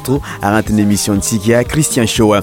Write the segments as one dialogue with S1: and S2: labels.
S1: troàrente un émission de sikia christian shoa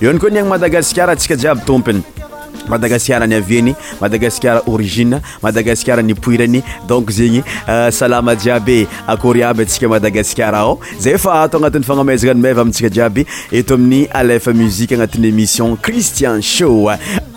S1: ioany koa ni agny madagaskara atsika jiaby tompony madagaskara niaviany madagaskara orizine madagaskara nipoirany donk zegny euh, salama jiaby akory aby atsika madagaskara ao zay fa ato agnatin'ny fagnamezaka n meva amitsika jiaby eto amin'ny alefa muzikue agnatin'ny émission christian show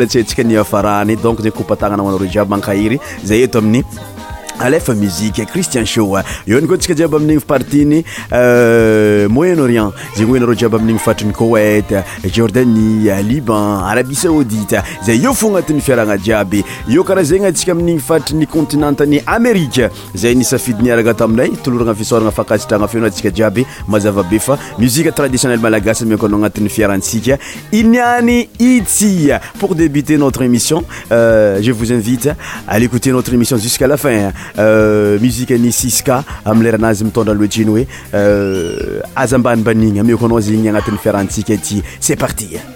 S1: latsntsika ni afaraghany donc zay koupatana na amanao ro jiaby mankahiry zay eto aminy alefa muie cristian h eo y otsika iaby ami'ny artiy moyenrienty oanaiay ami'iny faitry etrani ianarabi saoitaate nteéission iitte téission usain Euh, musiqe ani siska ami leranazy mitondraloajeno oe euh, az ambany banigny amie koanaoza
S2: igny agnatin'ny
S1: farantsik eti c' est
S2: particristian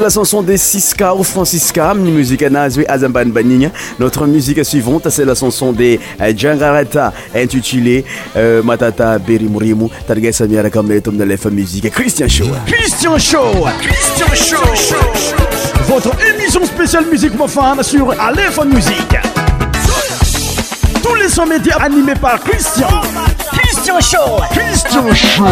S1: la chanson des Siska ou Francisca, musique Nazwi Azamban Notre musique suivante, c'est la chanson des euh, Djangarata, intitulée euh, Matata Berimurimu, Targay Samira Kametum de Musique. Christian Show.
S2: Christian Show. Christian Show. Votre émission spéciale musique profane sur Aleph Musique. Tous les sons médias animés par Christian. Christian Show. Christian Show.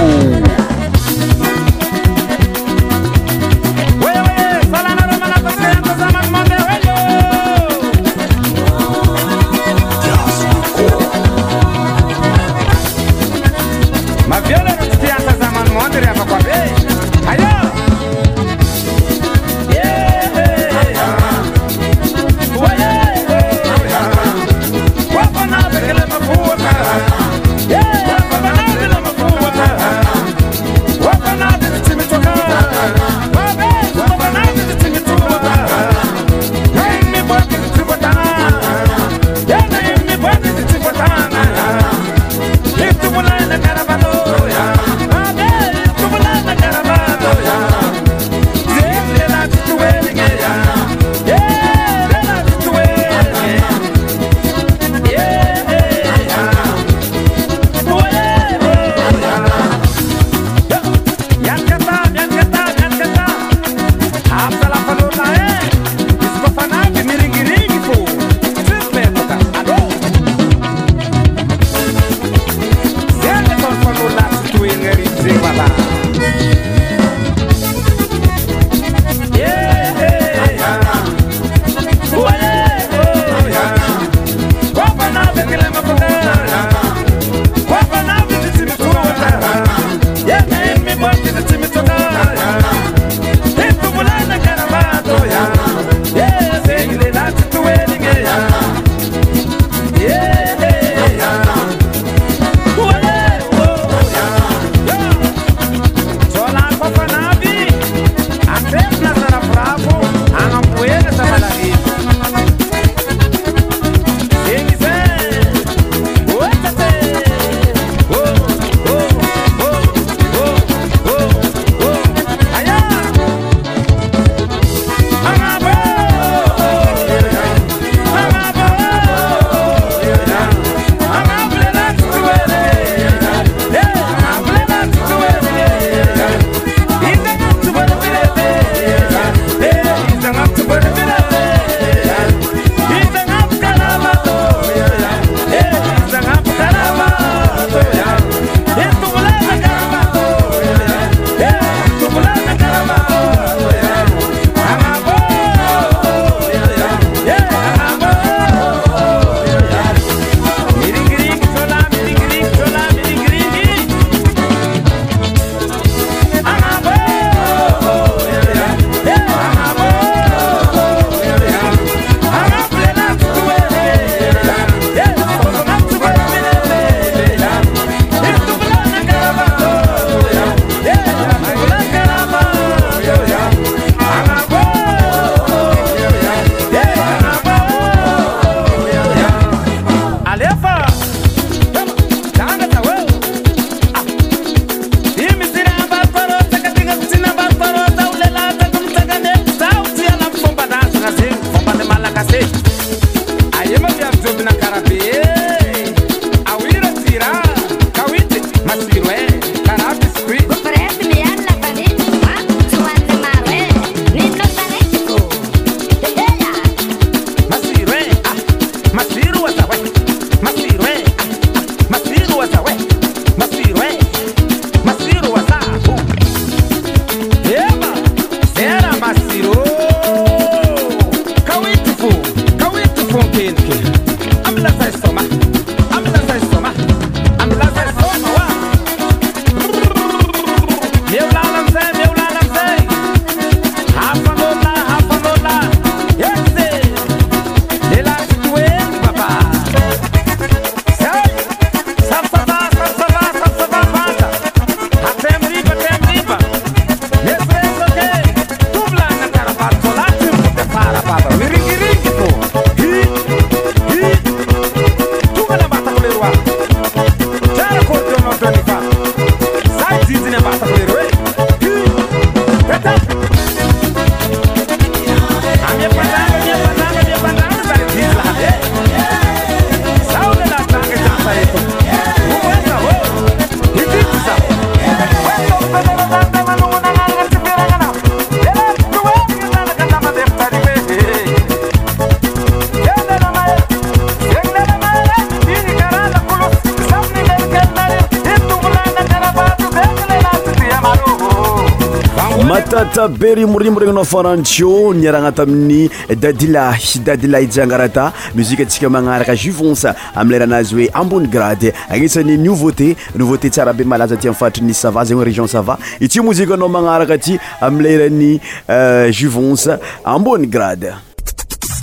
S1: frantio niaragnata amin'ny dadilah dadilahi jiangarata muzike atsika magnaraka juvonc amilairanazy hoe ambony grade agnisan'ny nouveauté nouveauté tsara be malaza aty amifaitrini sava zegny oe région sava i ty mozike anao magnaraka aty amleiran'ny euh, juvonce amboni
S2: grade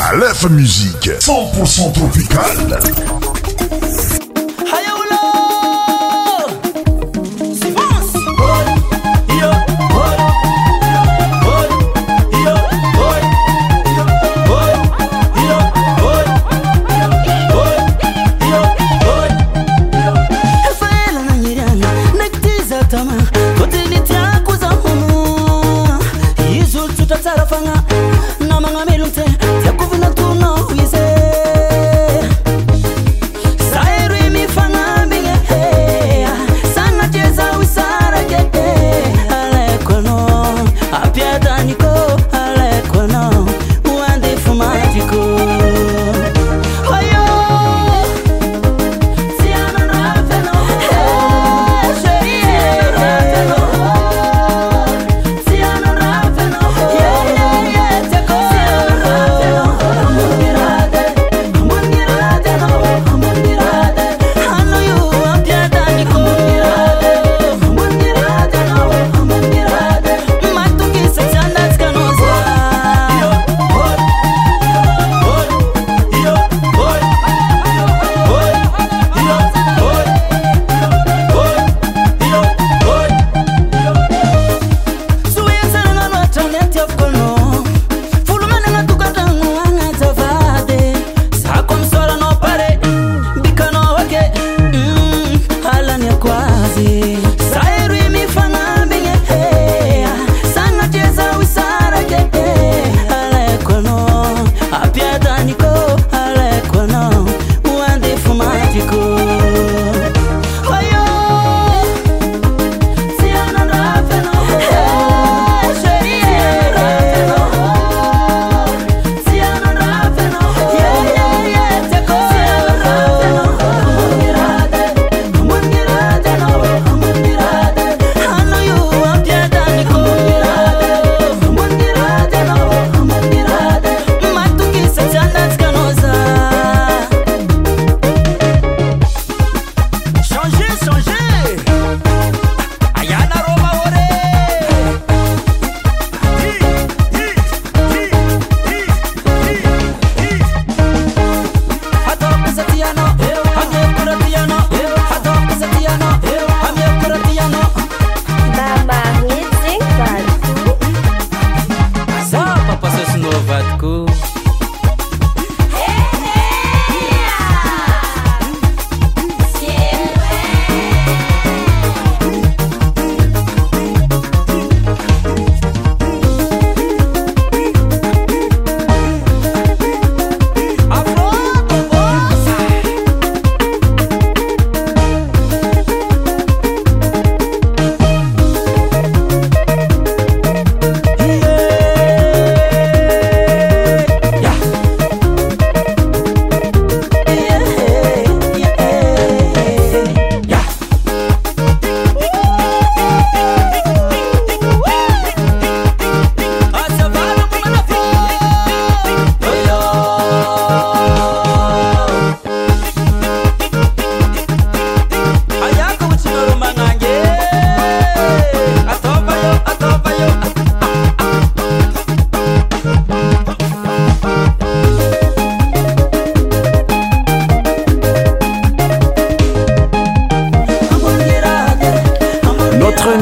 S2: alefa musike c0ntpourcent tropicale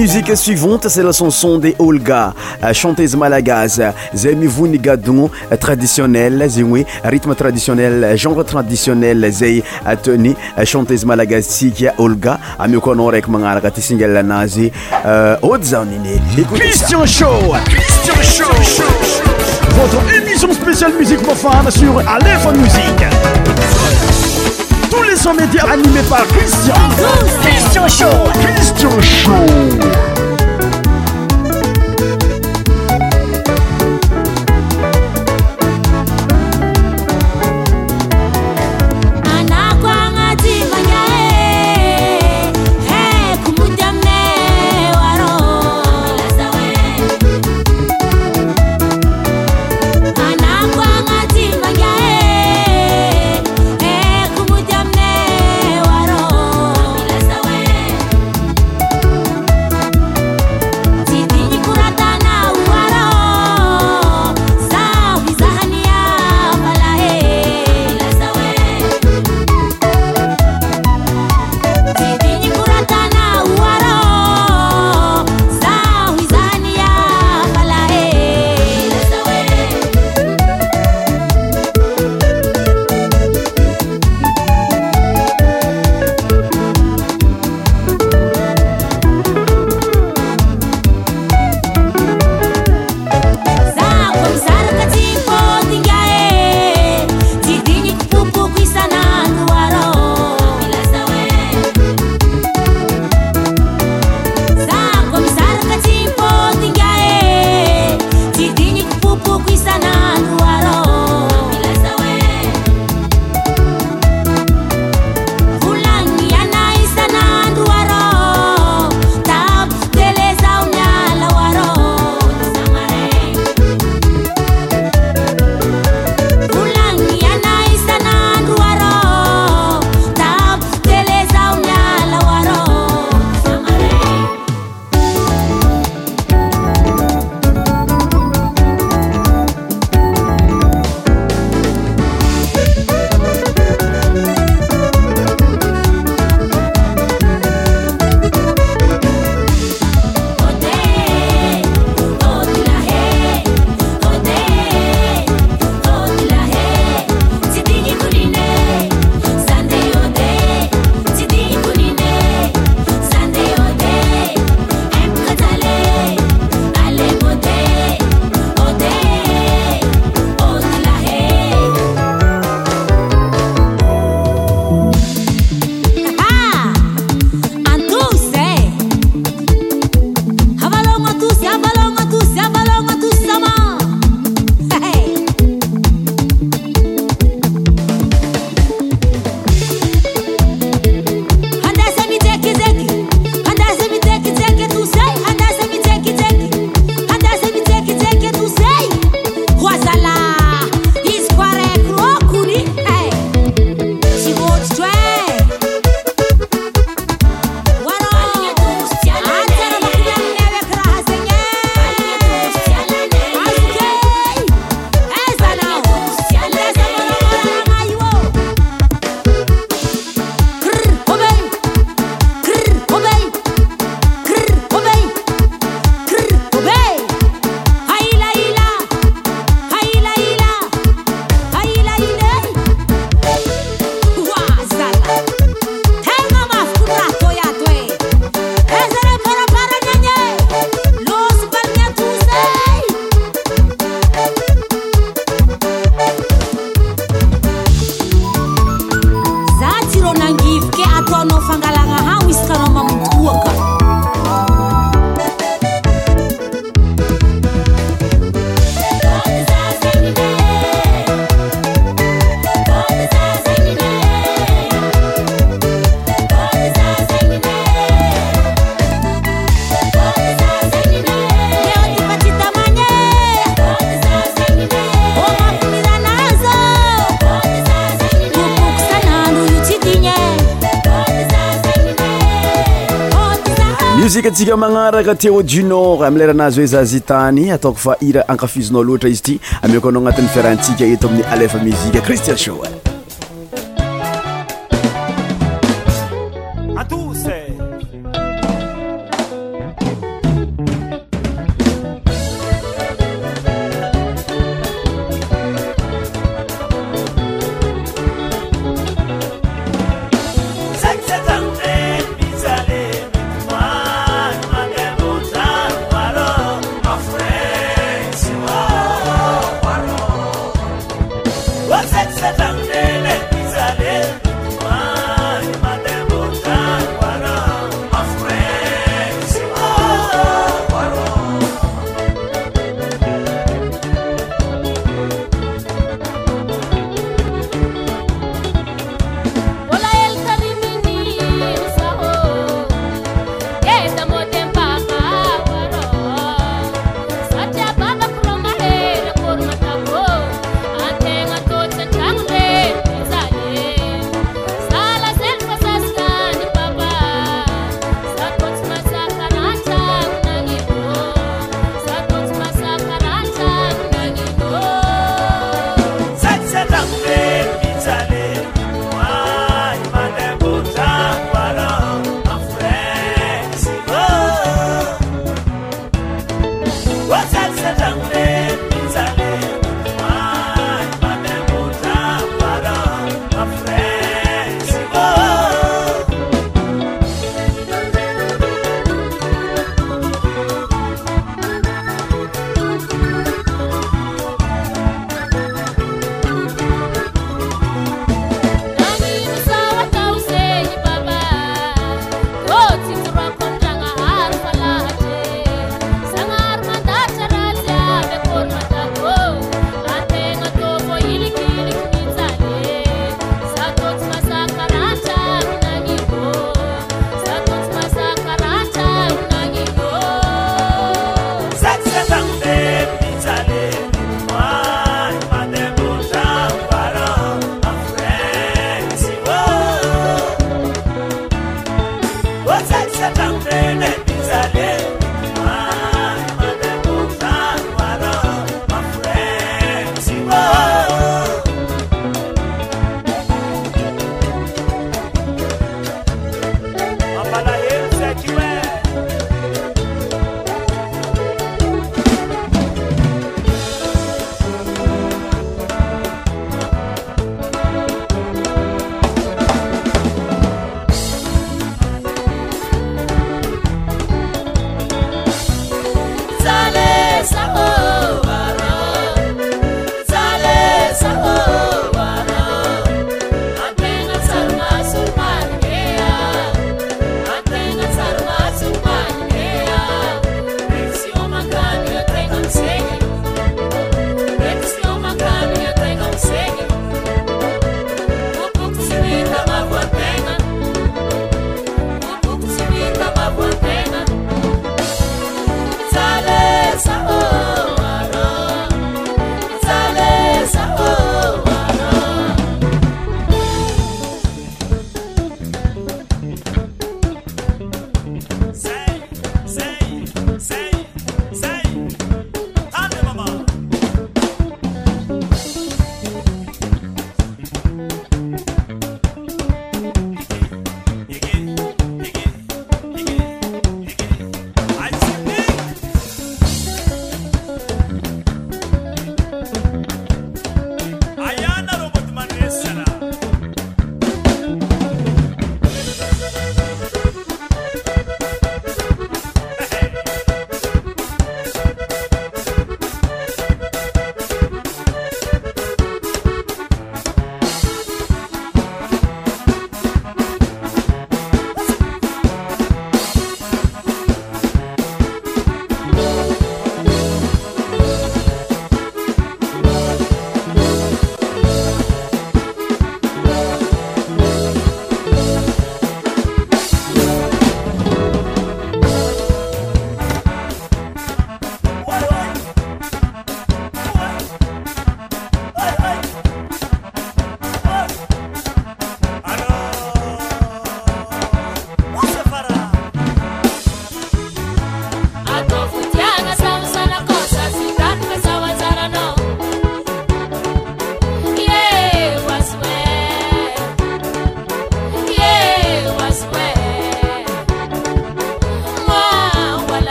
S1: musique suivante, c'est la chanson des Olga, euh, chanteuse malagase. Zemi Vunigadou, euh, traditionnel, Zimwe, rythme traditionnel, genre traditionnel, Zey euh, Atoni, chanteuse malagaise, Sikia Olga, Amikono Rek Mangaraka, la Nazi, Odzanine.
S2: Christian Show! Christian Show! Votre émission spéciale musique profane sur Aleph Musique tous les sommets médias animés par Christian. Christian Show. Christian Show.
S3: sika magnaraka tiao dunord amiy leranazy oe zazy tany ataoko fa ira ankafizinao loatra izy ty amiako anao agnatin'ny fiarahantsika eto amin'ny alefa muzike cristiel sho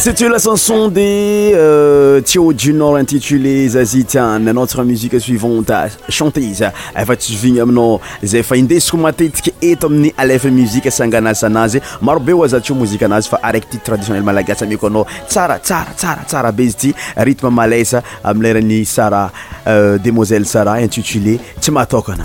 S3: sy teo la chanson de cio euh, junor intitulé zazitian notre musiqe suivante chantés efa tsy vigny aminao zay fa indesiko matetiky eto amin'ny alef muzike sanganaza anazy marobe oazaty o mozik anazy fa araky ty traditionnelmalagasy amko anao tsara sarara sara be izy ty rytme malesa amileran'y sara demoiselle sara intitulé tsy ahtokana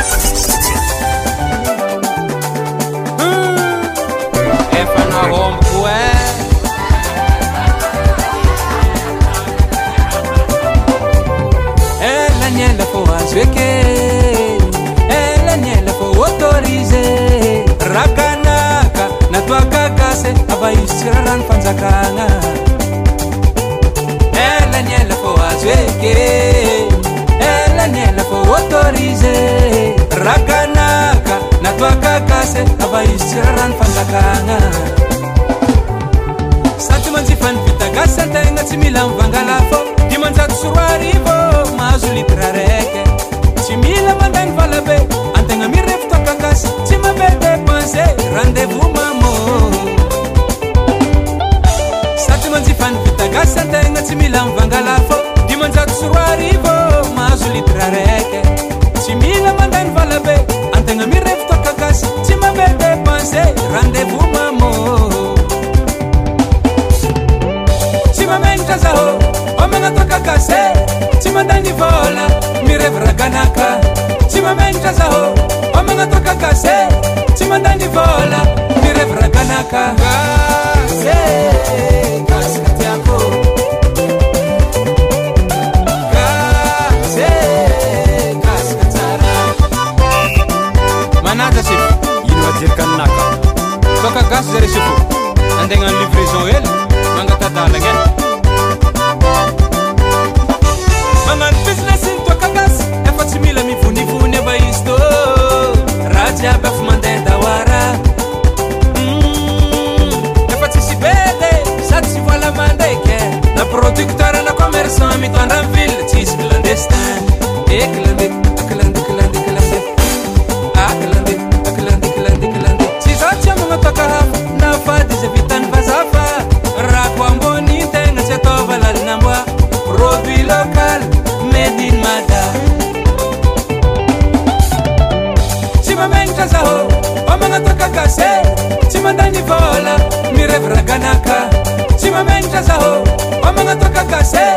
S3: cima menjazaho mamangatoka gasé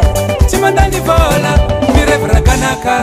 S3: timatandi bola mirevrakanaka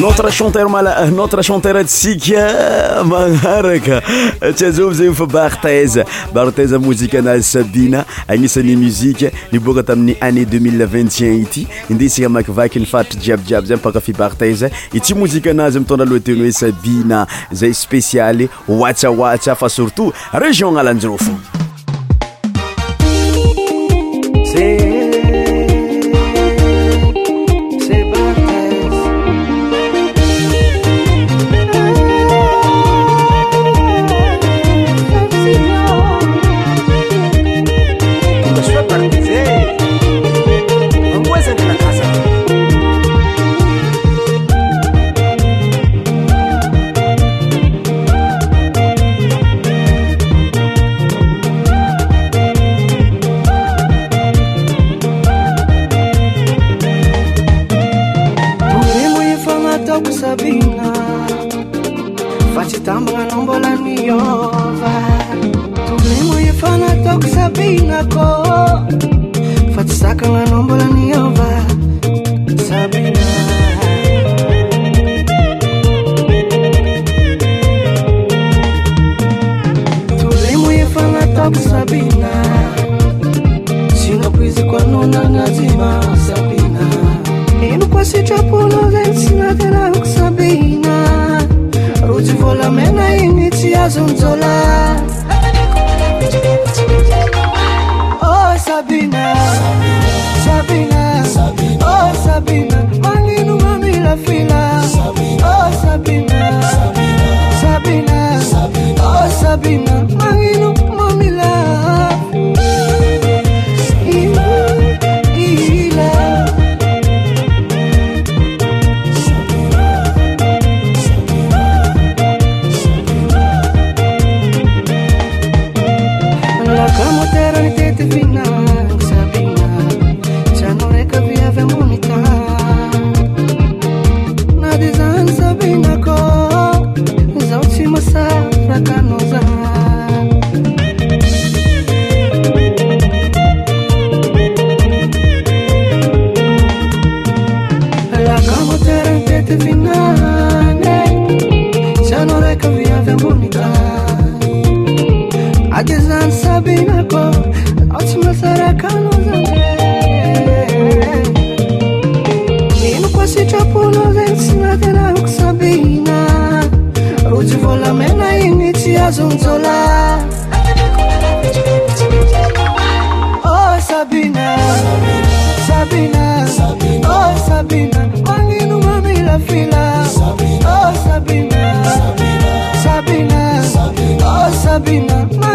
S3: notre chanter mla euh, notre chantertsika manaraka tsy azov zay ofa barteze bartez mozika anazy sabina agnisany muzike niboaka tamin'ny année 202t1 ity indea sika makivaky nifaritry jiabyjiaby zay mipakafi barteze i tsy mozika anazy mitondra alohateny hoe sabina zay spécialy watsaoatsa fa surtout région nalanjro fo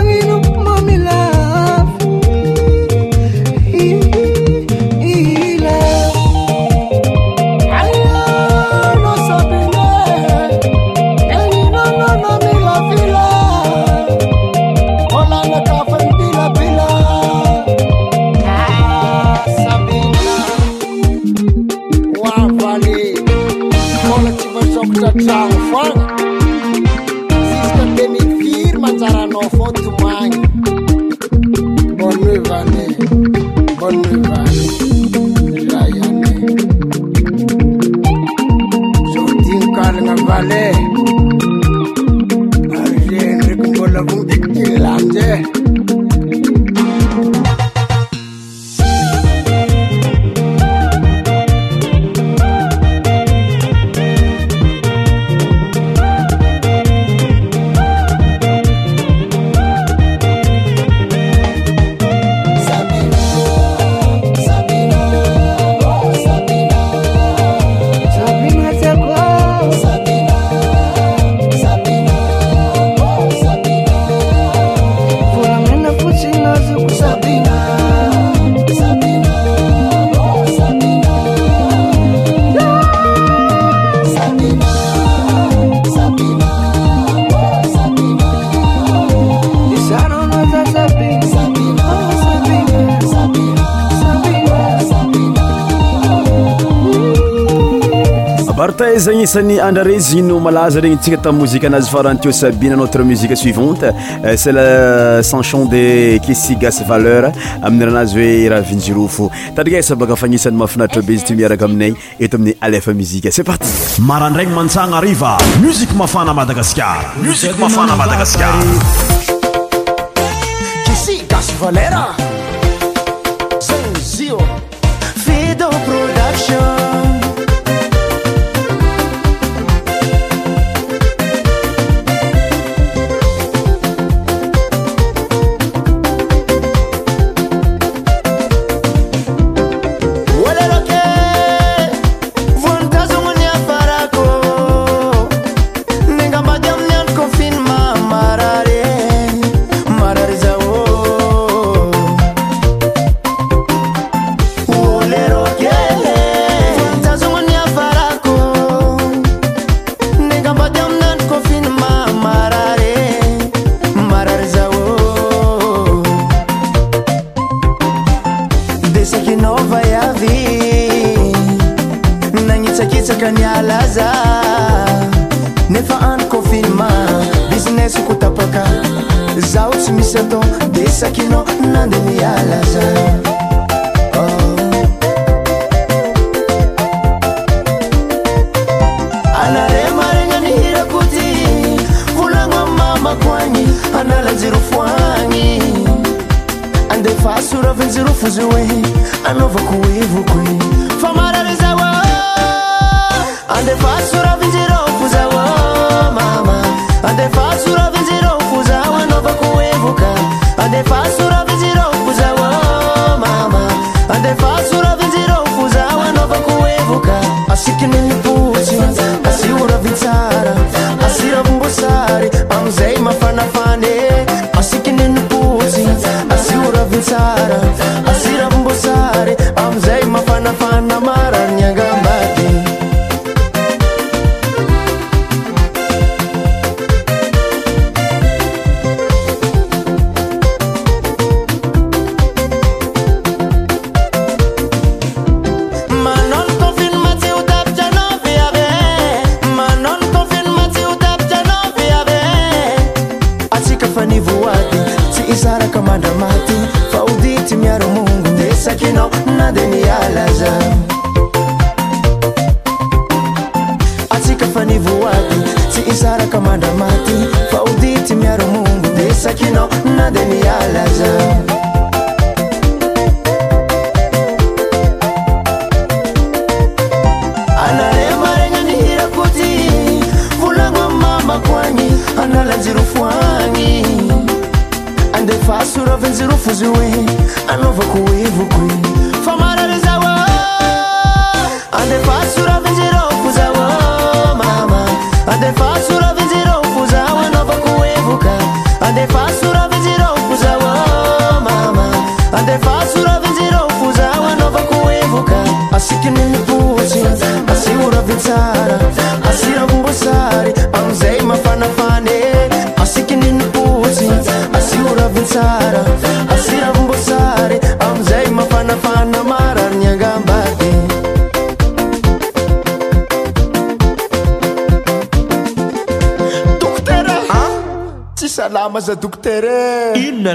S3: know. nisany andra rezino malaza regny tsika tamin'ny mozika anazy farany tio sabine notre musique suivante euh, c'et la cention de kisi gase valeur amin'ny rahanazy hoe raha vinjiro fo tarikasa baka afagnisan'ny mahafinaitra be izy ti miaraka aminay eto amin'ny alefa muzike c'est parti marandragny mantsana ariva musike mafana madagaskarmafaamadagasaraer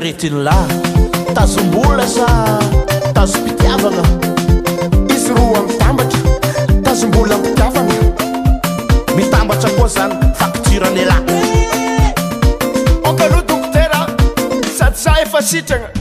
S3: retiny lahy tazom-bola za tazompitiavagna izy ro amitambatra tazom-bola mpitiavana mitambatra koa zany fakturany la oka aloha doktera sady zah efa sitrana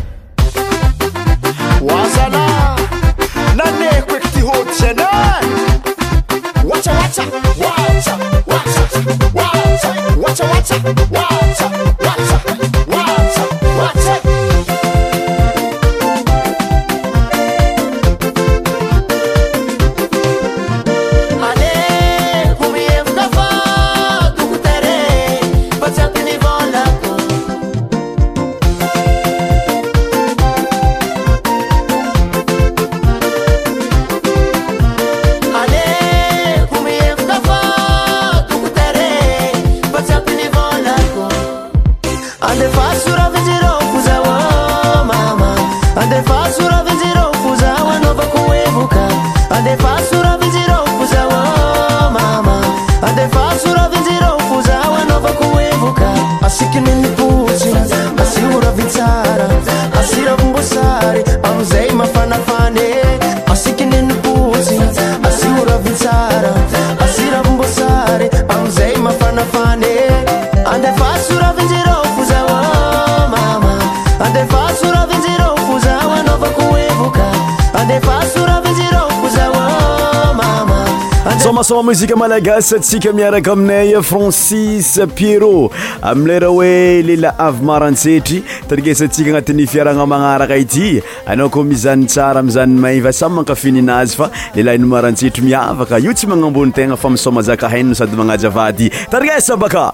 S4: mosika malagasy atsika miaraka aminay francis pierro aminlera hoe lehla avy marantsetry tarigesantsika agnatin'ny fiaragna magnaraka ity anao ko mizany tsara mizany maiva samy mankafininazy fa lehlaino marantsetry miavaka io tsy magnambony tegna fa miso mazaka hainno sady magnajaavady tarigesa baka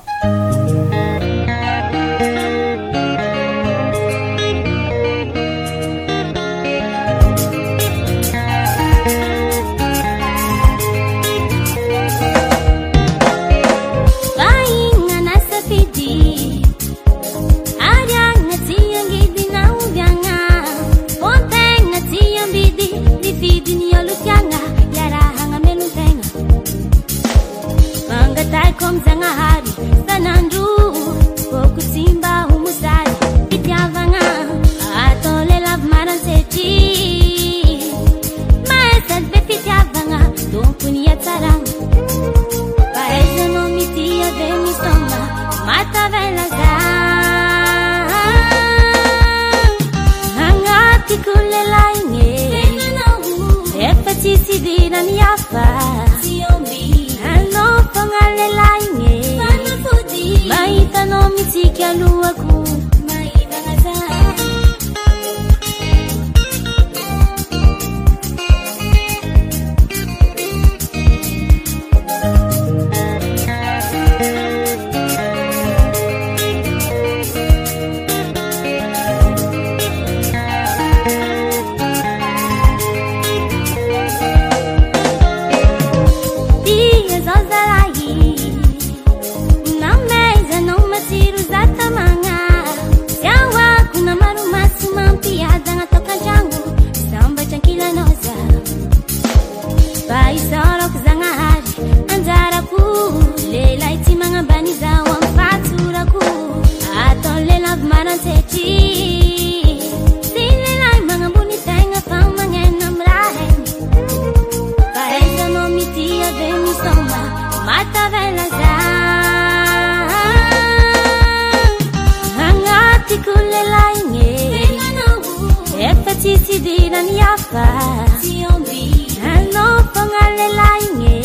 S5: anopangalelainge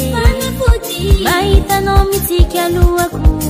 S5: maitano mitikealuaku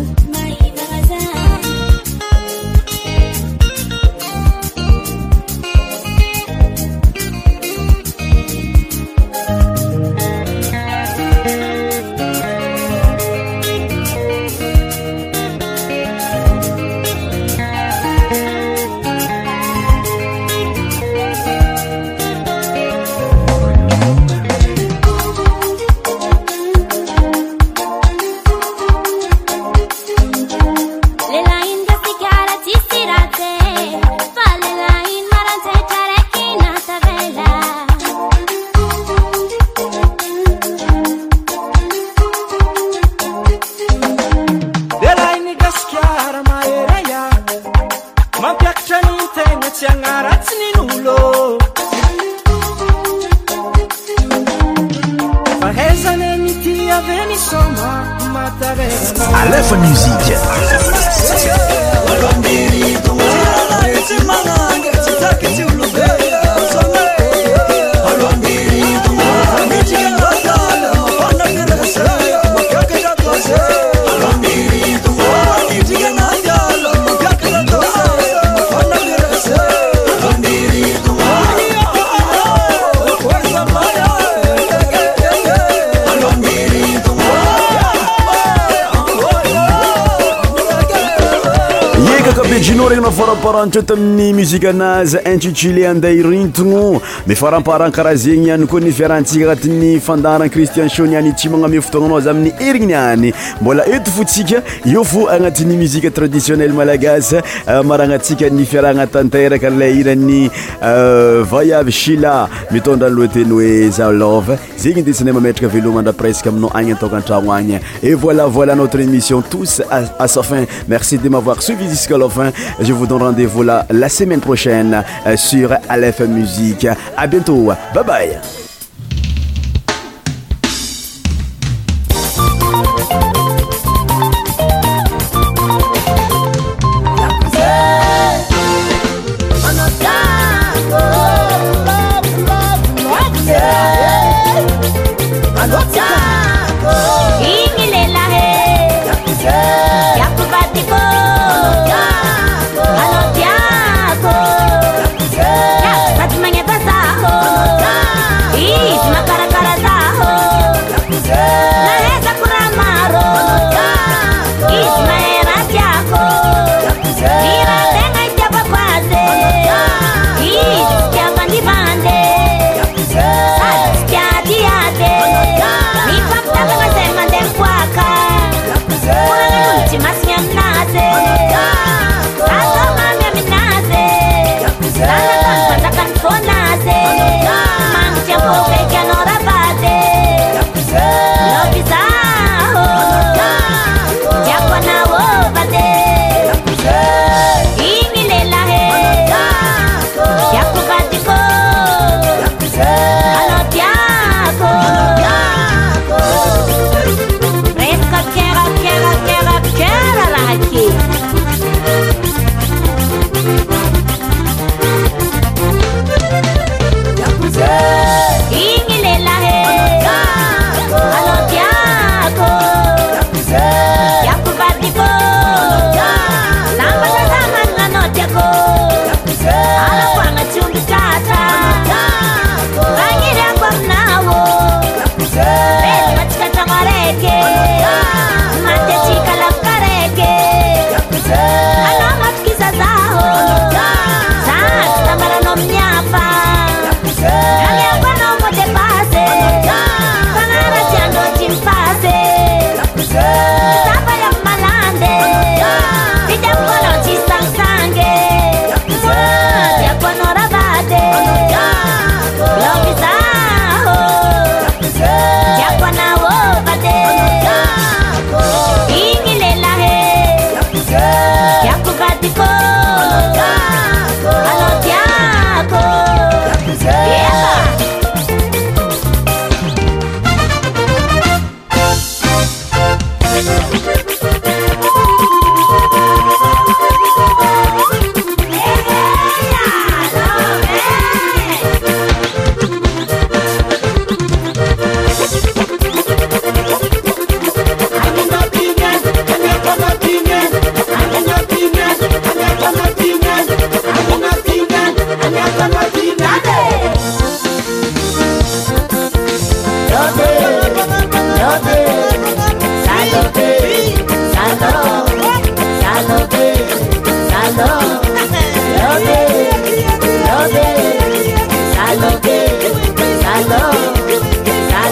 S4: tamny miaazy itiéeh too aapkeyiteaaéisiosainerie mavoir iieoreeo la semaine prochaine euh, sur Aleph Musique. À bientôt. Bye bye.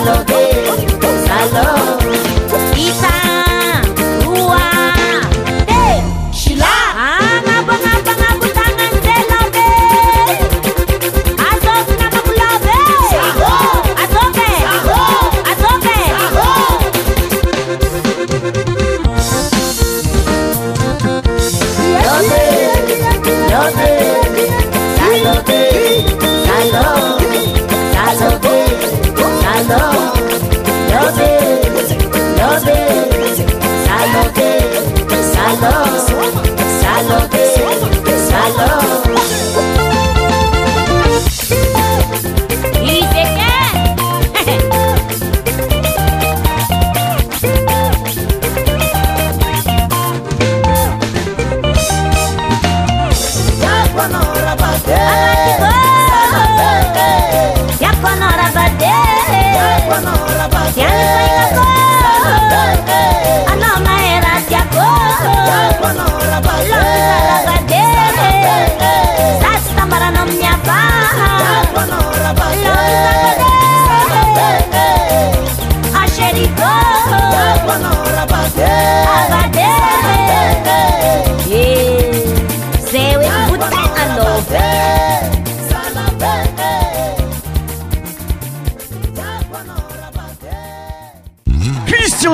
S4: lo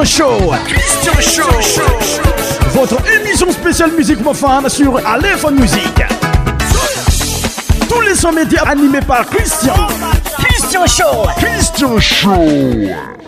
S4: Christian Show. Show. Votre émission spéciale musique profane sur Alephone Music Tous les 100 médias animés par Christian. Christian Show. Christian Show.